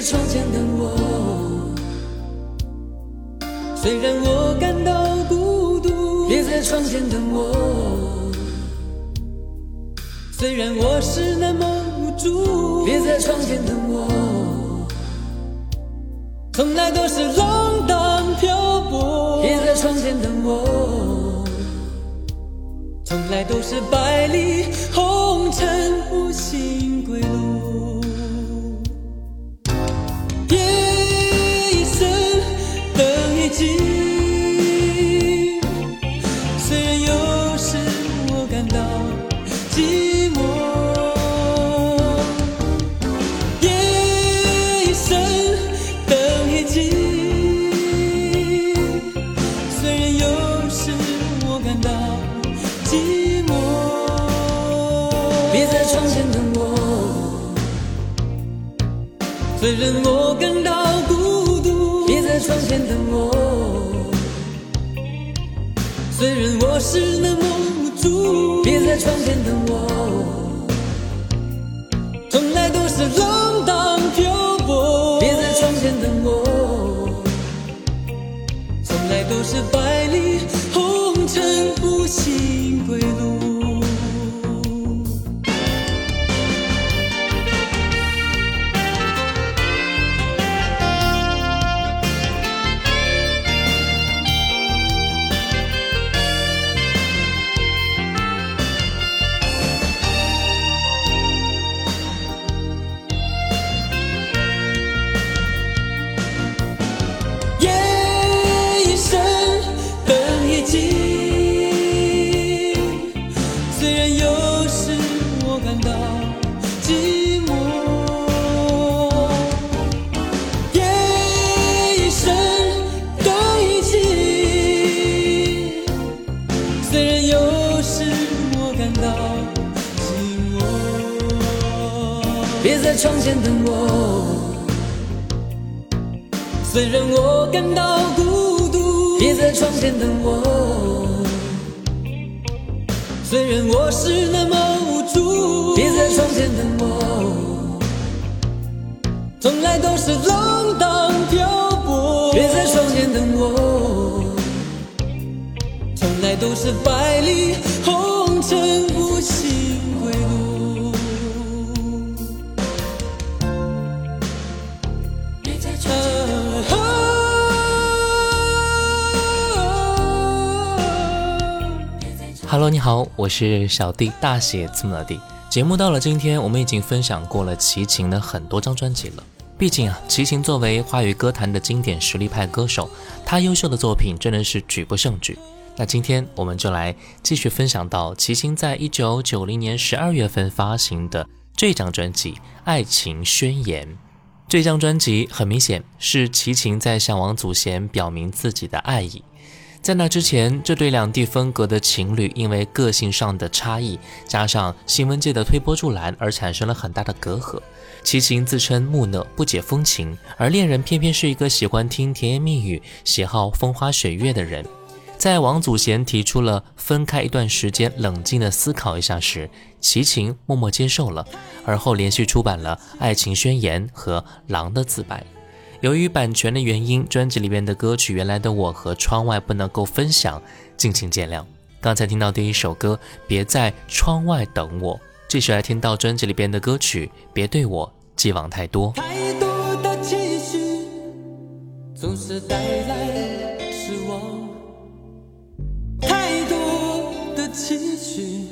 在窗前等我，虽然我感到孤独。别在窗前等我，虽然我是那么无助。别在窗前等我，从来都是浪荡漂泊。别在窗前等我，从来都是百里红尘不醒归路。春天的我窗前等我。虽然我感到孤独，别在窗前等我。虽然我是那么无助，别在窗前等我。从来都是浪荡漂泊，别在窗前等我。从来都是百里红尘不醒 Hello，你好，我是小弟，大写字母的弟。节目到了今天，我们已经分享过了齐秦的很多张专辑了。毕竟啊，齐秦作为华语歌坛的经典实力派歌手，他优秀的作品真的是举不胜举。那今天我们就来继续分享到齐秦在一九九零年十二月份发行的这张专辑《爱情宣言》。这张专辑很明显是齐秦在向王祖贤表明自己的爱意。在那之前，这对两地分隔的情侣因为个性上的差异，加上新闻界的推波助澜，而产生了很大的隔阂。齐秦自称木讷，不解风情，而恋人偏偏是一个喜欢听甜言蜜语、喜好风花雪月的人。在王祖贤提出了分开一段时间，冷静地思考一下时，齐秦默默接受了，而后连续出版了《爱情宣言》和《狼的自白》。由于版权的原因，专辑里面的歌曲《原来的我》和《窗外》不能够分享，敬请见谅。刚才听到第一首歌《别在窗外等我》，继续来听到专辑里边的歌曲《别对我寄望太多》。太多的期许总是带来失望，太多的期许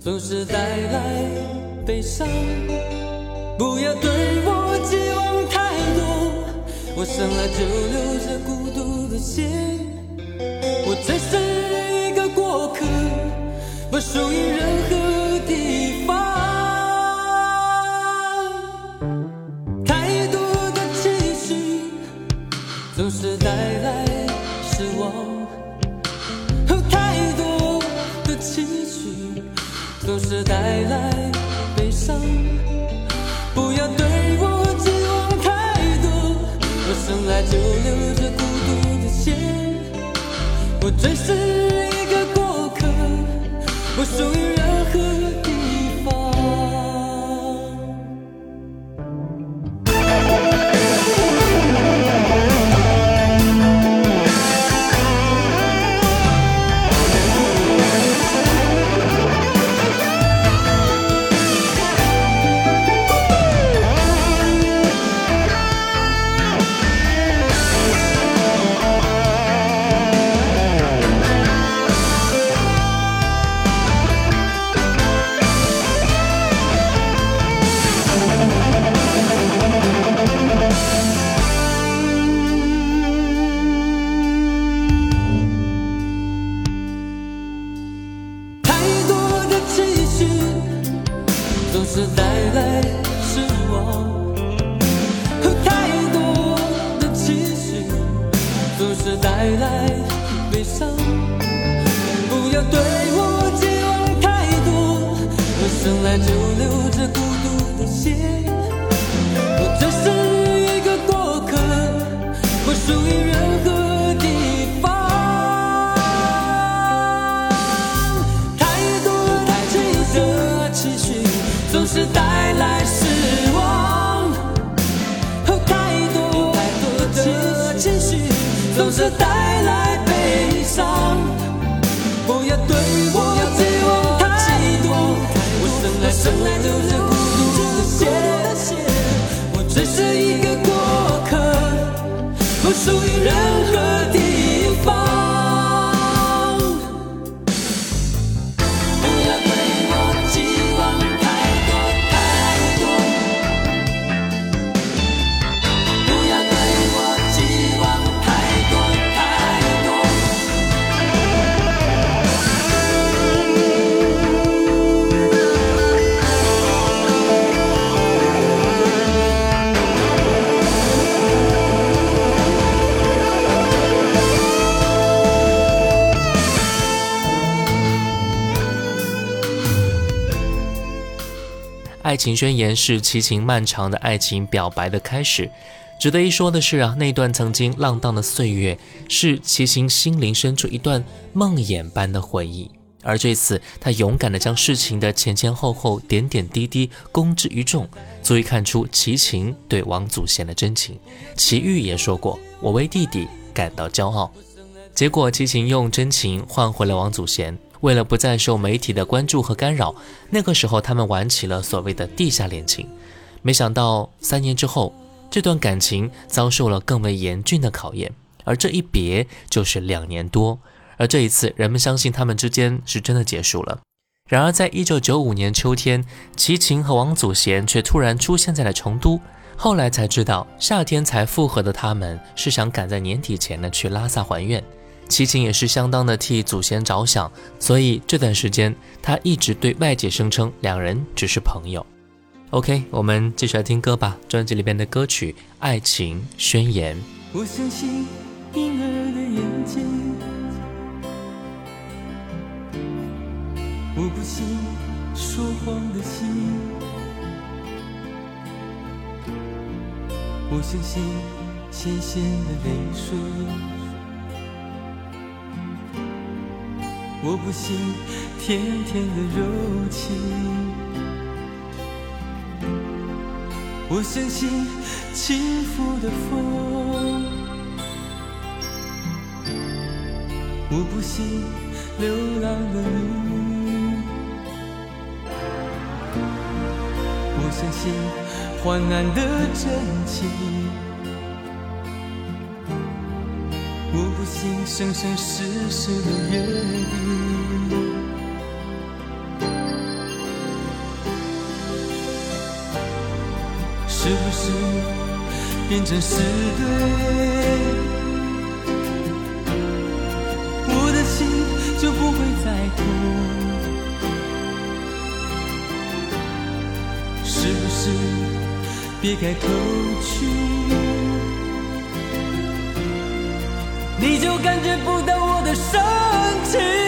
总是带来悲伤。不要对我寄望，我生来就流着孤独的血，我只是一个过客，不属于任何来就流着孤独的血，我只是一个过客，不属于不要对我寄望太多，我生来就流着孤独的血，我只是一个过客，不属于任何地方。太多的期的期许总是带来失望，太多太多的情绪总是带来。不要对我寄望太多，我生来生来就是孤独的血，我只是一个过客，不属于任何爱情宣言是齐秦漫长的爱情表白的开始。值得一说的是啊，那段曾经浪荡的岁月，是齐秦心灵深处一段梦魇般的回忆。而这次，他勇敢地将事情的前前后后、点点滴滴公之于众，足以看出齐秦对王祖贤的真情。齐豫也说过：“我为弟弟感到骄傲。”结果，齐秦用真情换回了王祖贤。为了不再受媒体的关注和干扰，那个时候他们玩起了所谓的地下恋情。没想到三年之后，这段感情遭受了更为严峻的考验，而这一别就是两年多。而这一次，人们相信他们之间是真的结束了。然而，在一九九五年秋天，齐秦和王祖贤却突然出现在了成都。后来才知道，夏天才复合的他们是想赶在年底前呢去拉萨还愿。齐秦也是相当的替祖先着想，所以这段时间他一直对外界声称两人只是朋友。OK，我们继续来听歌吧，专辑里边的歌曲《爱情宣言》。我相信婴儿的眼睛，我不信说谎的心，我相信咸咸的泪水，我不信甜甜的柔情，我相信轻拂的风。我不信流浪的你，相信患难的真情，不信生生世世的约定。是不是变成是对？我的心就不会再痛。是不是别开口去，就感觉不到我的深情？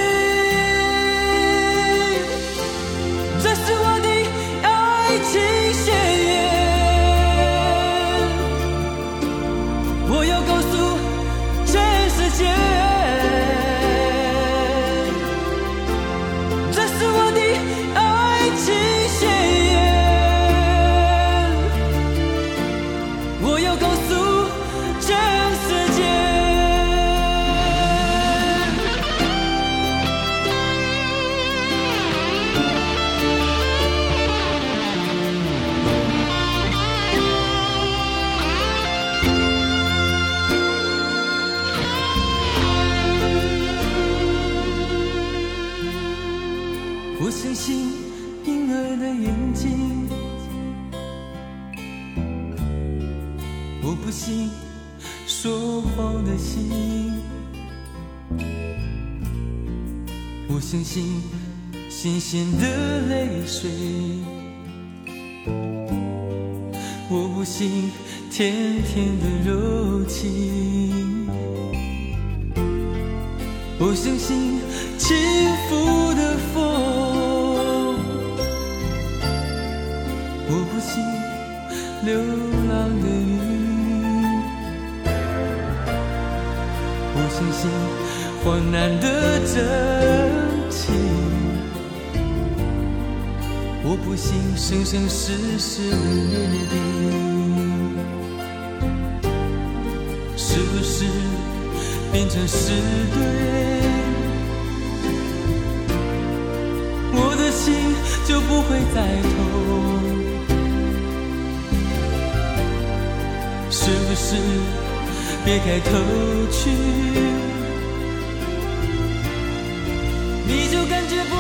不是变成是对？我的心就不会再痛，是不是？别开头去，你就感觉不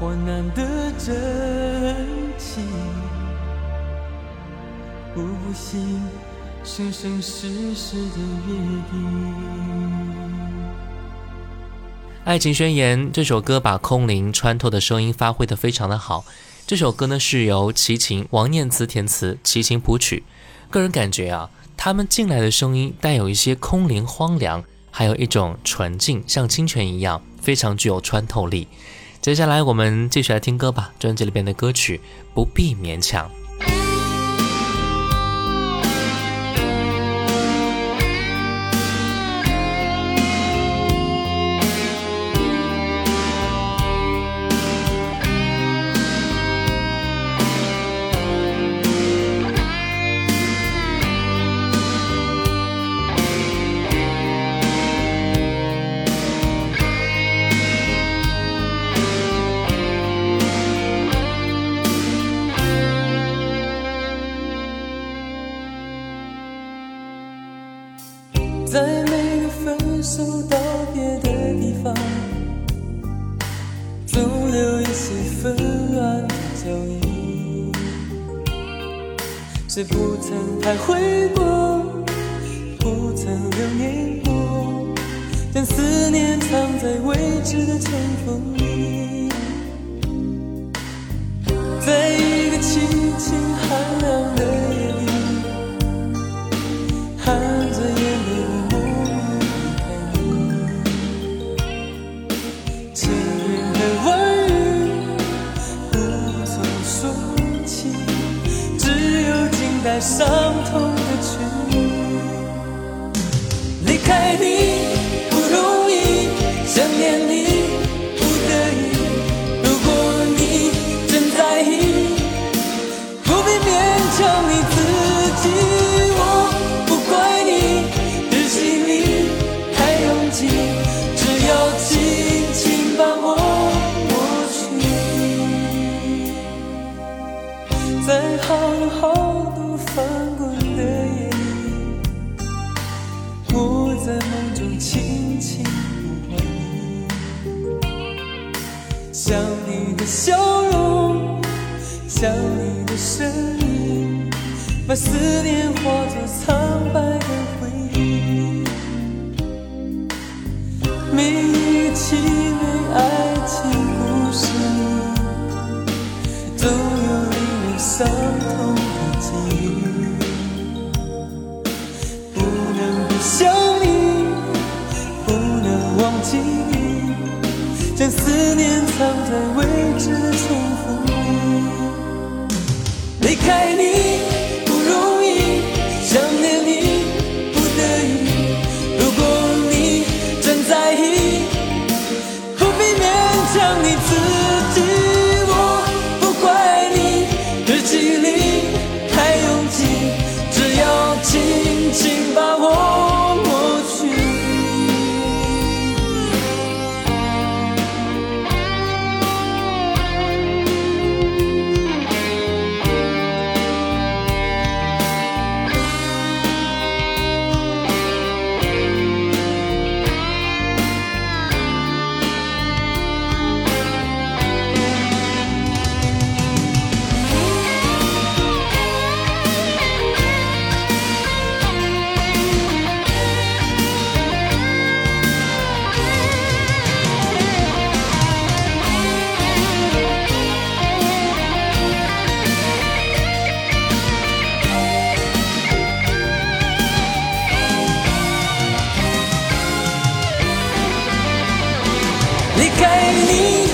我难的真情，我不信生生世世的约定。《爱情宣言》这首歌把空灵穿透的声音发挥的非常的好。这首歌呢是由齐秦、王念慈填词，齐秦谱曲。个人感觉啊，他们进来的声音带有一些空灵荒凉，还有一种纯净，像清泉一样，非常具有穿透力。接下来我们继续来听歌吧，专辑里边的歌曲不必勉强。伤痛的记忆不能不想你不能忘记你将思念藏在未知重逢里。离开你。离开你。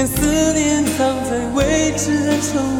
将思念藏在未知的城。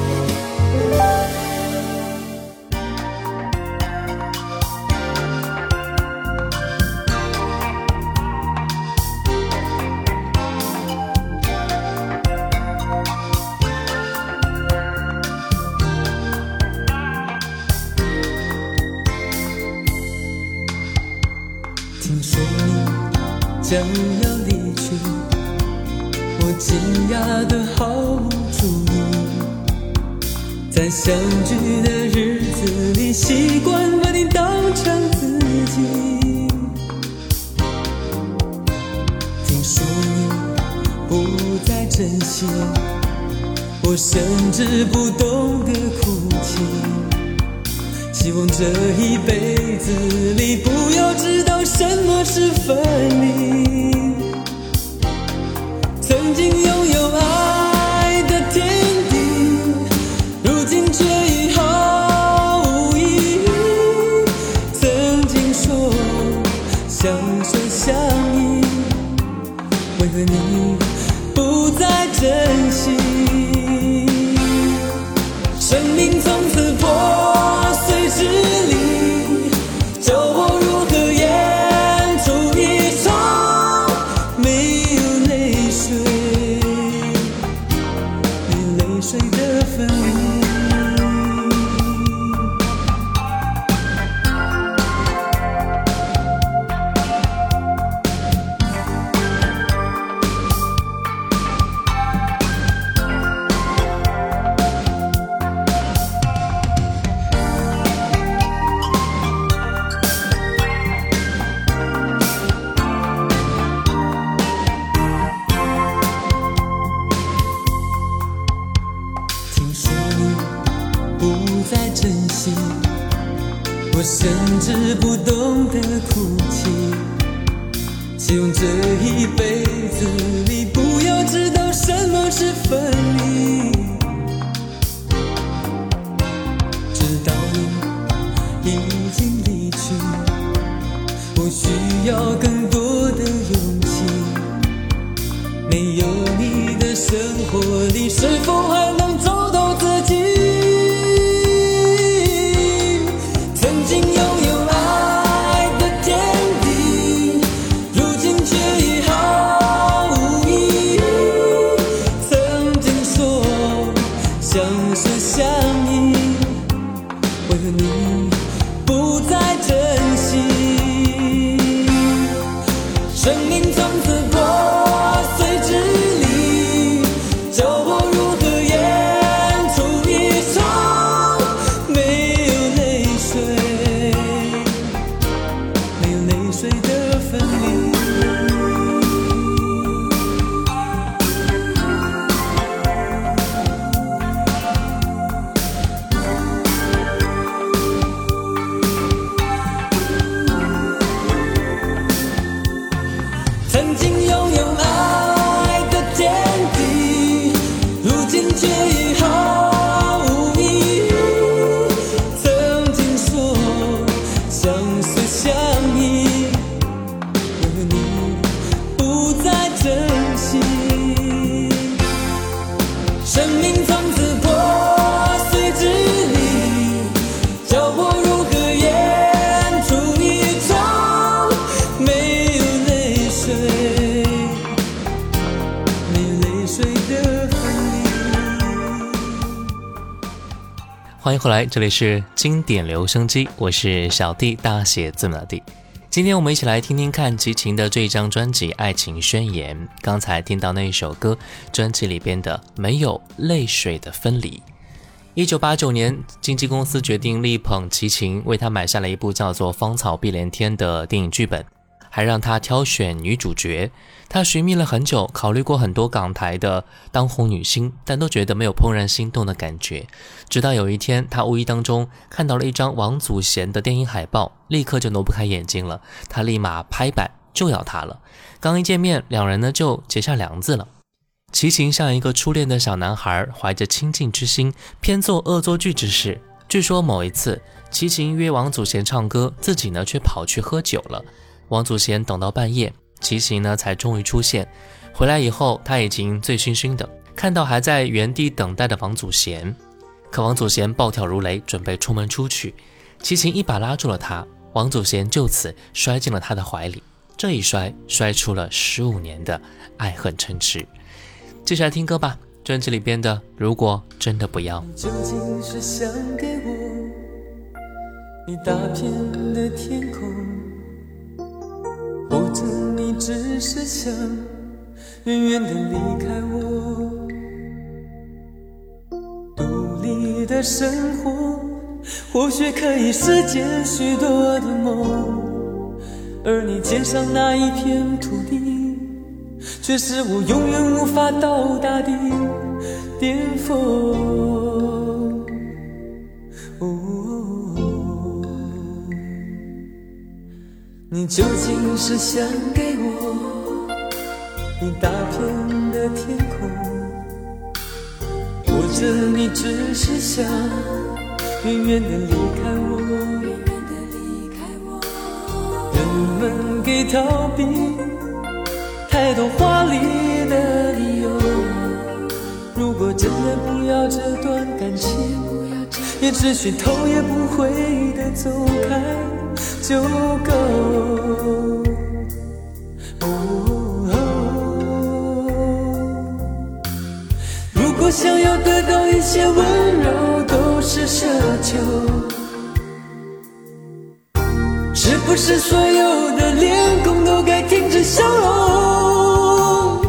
我甚至不懂得哭泣。希望这一辈子里不要知道什么是分离。用这一辈子。回来，这里是经典留声机，我是小弟，大写字母的弟。今天我们一起来听听看齐秦的这一张专辑《爱情宣言》。刚才听到那一首歌，专辑里边的《没有泪水的分离》。一九八九年，经纪公司决定力捧齐秦，为他买下了一部叫做《芳草碧连天》的电影剧本，还让他挑选女主角。他寻觅了很久，考虑过很多港台的当红女星，但都觉得没有怦然心动的感觉。直到有一天，他无意当中看到了一张王祖贤的电影海报，立刻就挪不开眼睛了。他立马拍板就要她了。刚一见面，两人呢就结下梁子了。齐秦像一个初恋的小男孩，怀着亲近之心，偏做恶作剧之事。据说某一次，齐秦约王祖贤唱歌，自己呢却跑去喝酒了。王祖贤等到半夜，齐秦呢才终于出现。回来以后，他已经醉醺醺的，看到还在原地等待的王祖贤，可王祖贤暴跳如雷，准备出门出去，齐秦一把拉住了他，王祖贤就此摔进了他的怀里，这一摔摔出了十五年的爱恨嗔痴。接下来听歌吧，专辑里边的《如果真的不要》。究竟是想给我一大片的天空，只是想远远的离开我？独立的生活或许可以实现许多的梦，而你肩上那一片土地。却是我永远无法到达的巅峰。你究竟是想给我一大片的天空，或者你只是想远远的离开我？人们给逃避。太多华丽的理由，如果真的不要这段感情，也只需头也不回的走开就够。如果想要得到一些温柔都是奢求，是不是所有的脸孔都该停止笑容？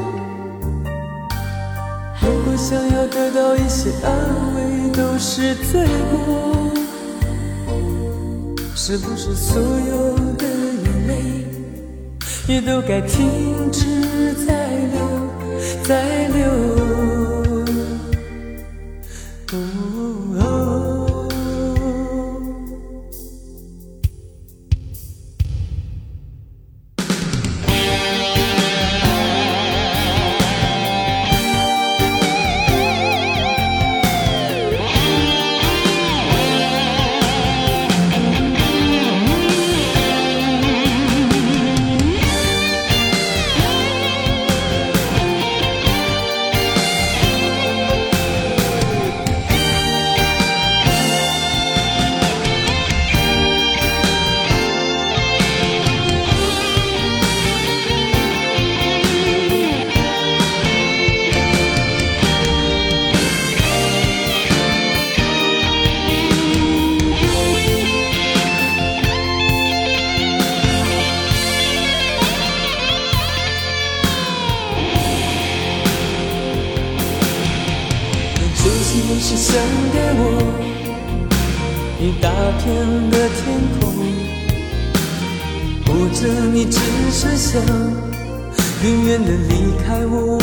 如果想要得到一些安慰都是罪过，是不是所有的眼泪也都该停止再流，再流？永远远的离开我，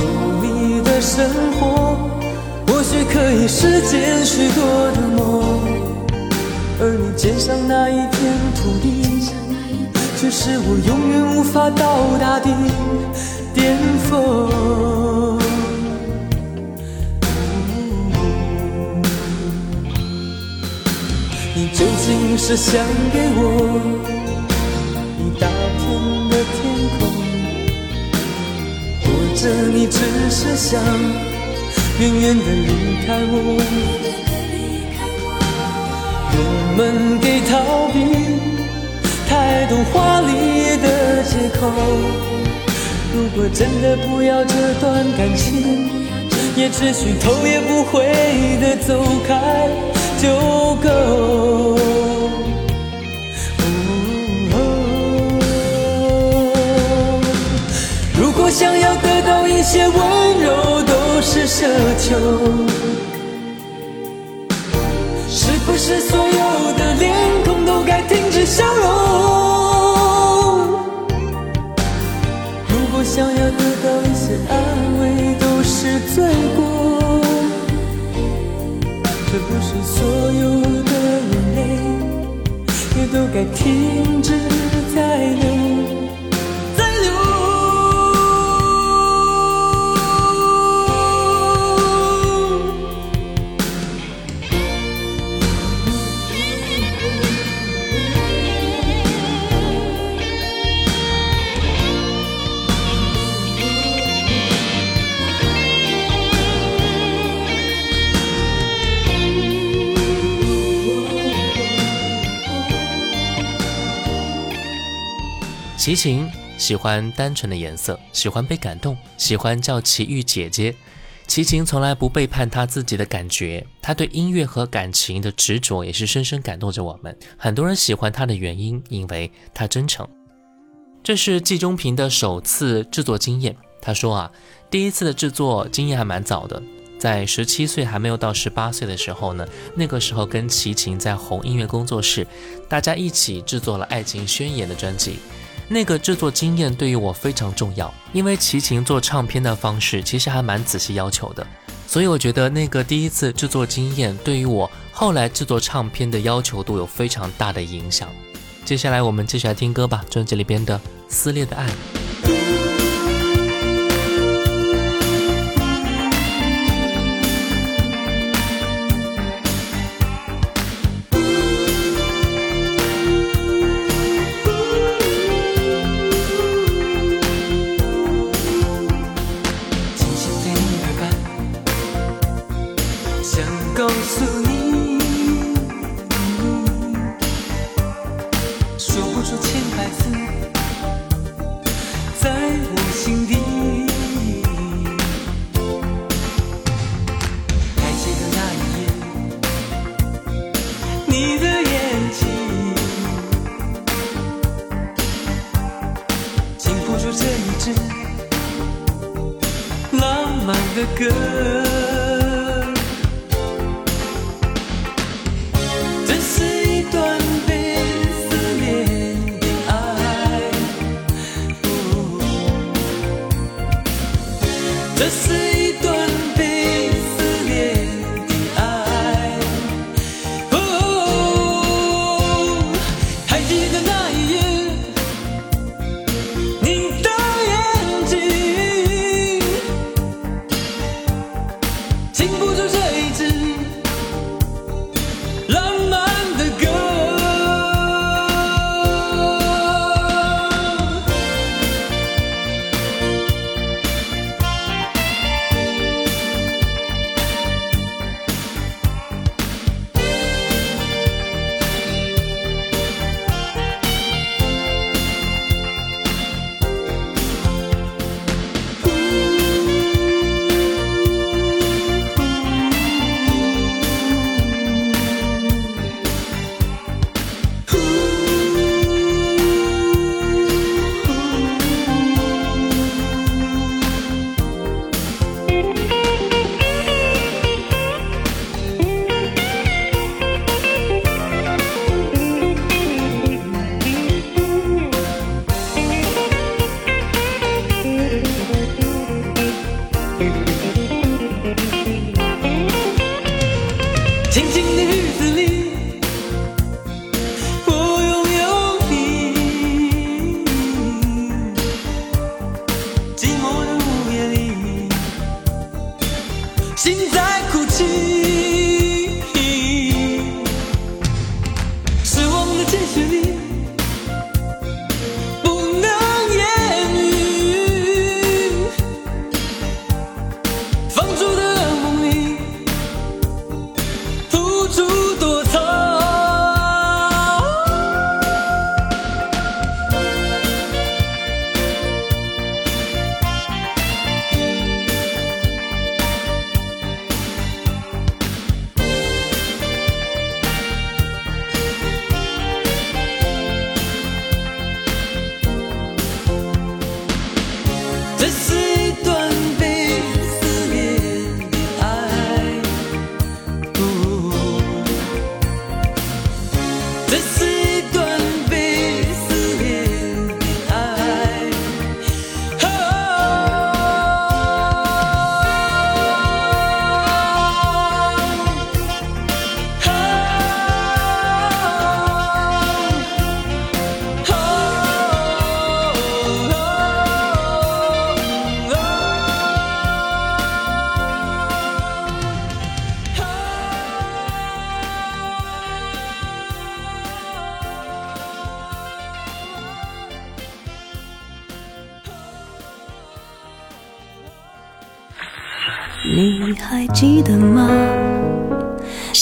有你的生活或许可以实现许多的梦，而你肩上那一片土地，却是我永远无法到达的巅峰。你究竟是想给我？大片的天空，或者你只是想远远的离开我？我们给逃避太多华丽的借口。如果真的不要这段感情，也只需头也不回的走开些温柔都是奢求，是不是所有的脸孔都该停止笑容？如果想要得到一些安慰都是罪过，是不是所有的眼泪也都该停止再流？齐秦喜欢单纯的颜色，喜欢被感动，喜欢叫齐豫姐姐。齐秦从来不背叛他自己的感觉，他对音乐和感情的执着也是深深感动着我们。很多人喜欢他的原因，因为他真诚。这是季中平的首次制作经验。他说啊，第一次的制作经验还蛮早的，在十七岁还没有到十八岁的时候呢，那个时候跟齐秦在红音乐工作室，大家一起制作了《爱情宣言》的专辑。那个制作经验对于我非常重要，因为齐秦做唱片的方式其实还蛮仔细要求的，所以我觉得那个第一次制作经验对于我后来制作唱片的要求度有非常大的影响。接下来我们继续来听歌吧，专辑里边的《撕裂的爱》。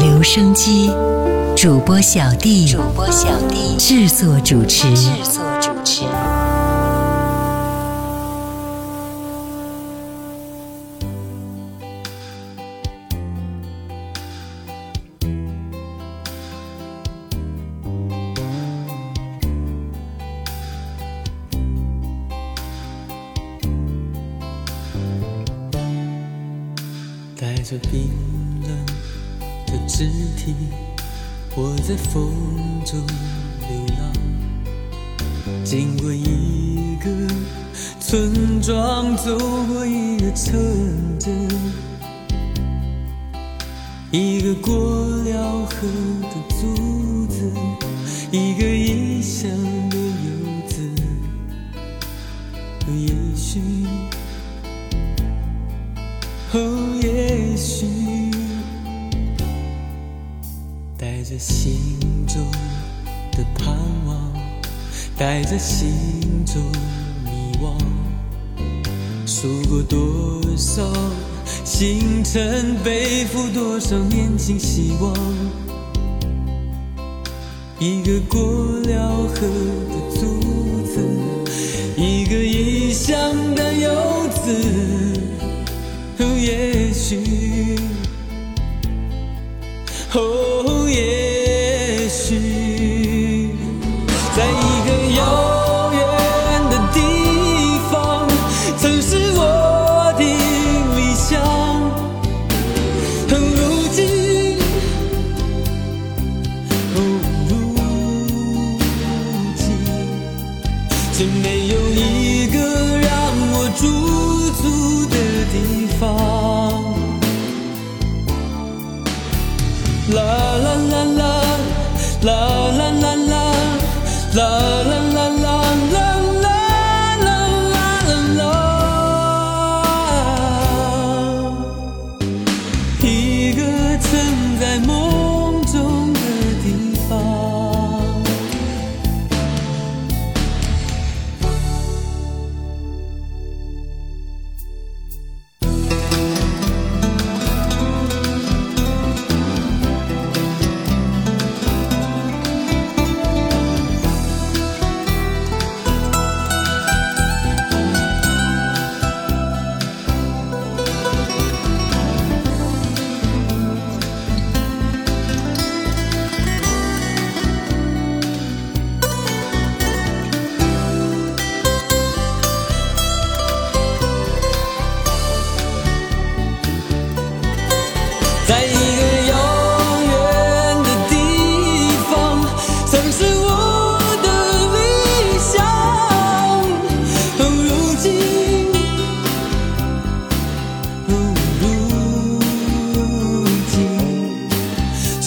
留声机，主播小弟，主播小弟制作主持，制作主持。带着冰冷的肢体，我在风中流浪，经过一个村庄，走过一个城镇，一个过了河的族子，一个异乡的游子，也许。哦，也许心中的盼望，带着心中迷惘，数过多少星辰，背负多少年轻希望。一个过了河的族子，一个异乡的游子。哦，也许，哦，也没有一个让我驻足的地方。啦啦，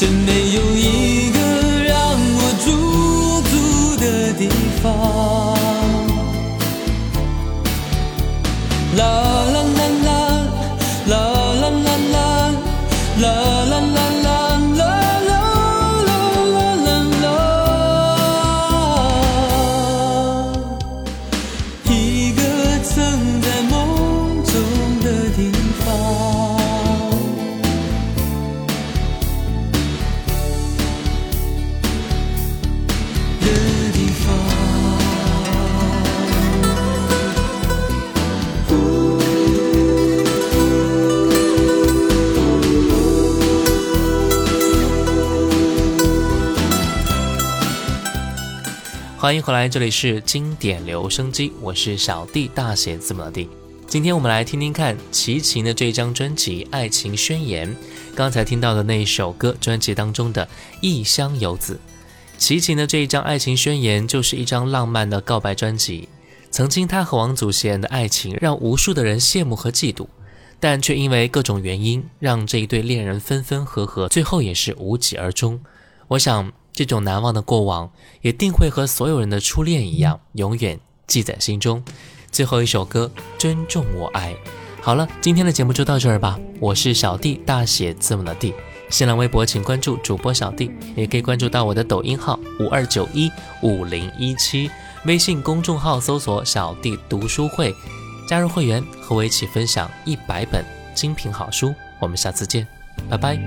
却没有一个让我驻足的地方。欢迎回来，这里是经典留声机，我是小弟，大写字母的弟。今天我们来听听看齐秦的这张专辑《爱情宣言》，刚才听到的那一首歌，专辑当中的《异乡游子》。齐秦的这一张《爱情宣言》就是一张浪漫的告白专辑。曾经他和王祖贤的爱情让无数的人羡慕和嫉妒，但却因为各种原因，让这一对恋人分分合合，最后也是无疾而终。我想，这种难忘的过往，也定会和所有人的初恋一样，永远记在心中。最后一首歌《尊重我爱》。好了，今天的节目就到这儿吧。我是小弟，大写字母的弟。新浪微博请关注主播小弟，也可以关注到我的抖音号五二九一五零一七，微信公众号搜索“小弟读书会”，加入会员和我一起分享一百本精品好书。我们下次见，拜拜。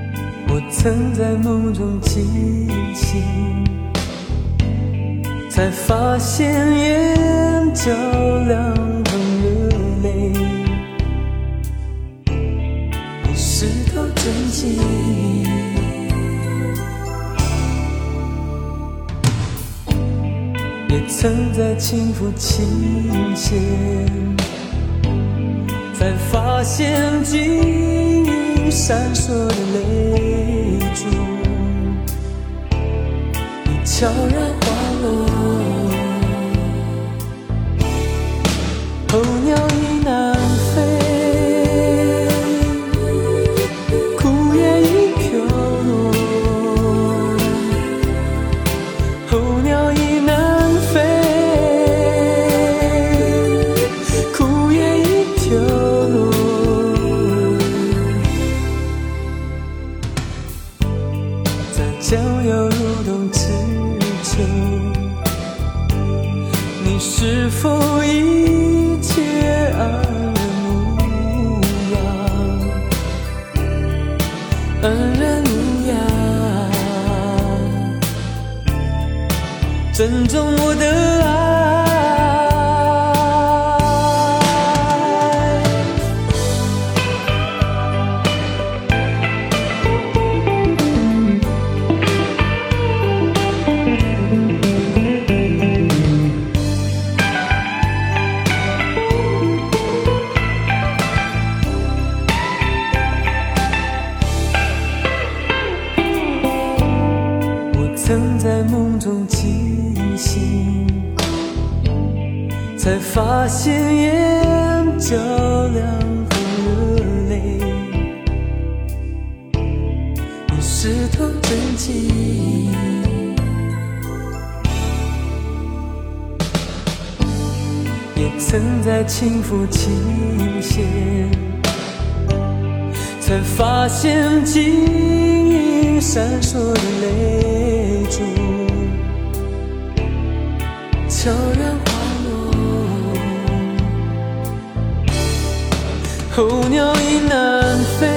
我曾在梦中惊醒，才发现眼角两行热泪，你是头真情。也曾在轻抚琴弦，才发现晶莹闪烁的泪珠，已悄然将要入冬之秋，你是否一切安然无恙？安然无恙。珍重我的发现眼角两行热泪，你是头真情。也曾在轻抚琴弦，才发现晶莹闪烁的泪珠，悄然候鸟已南飞，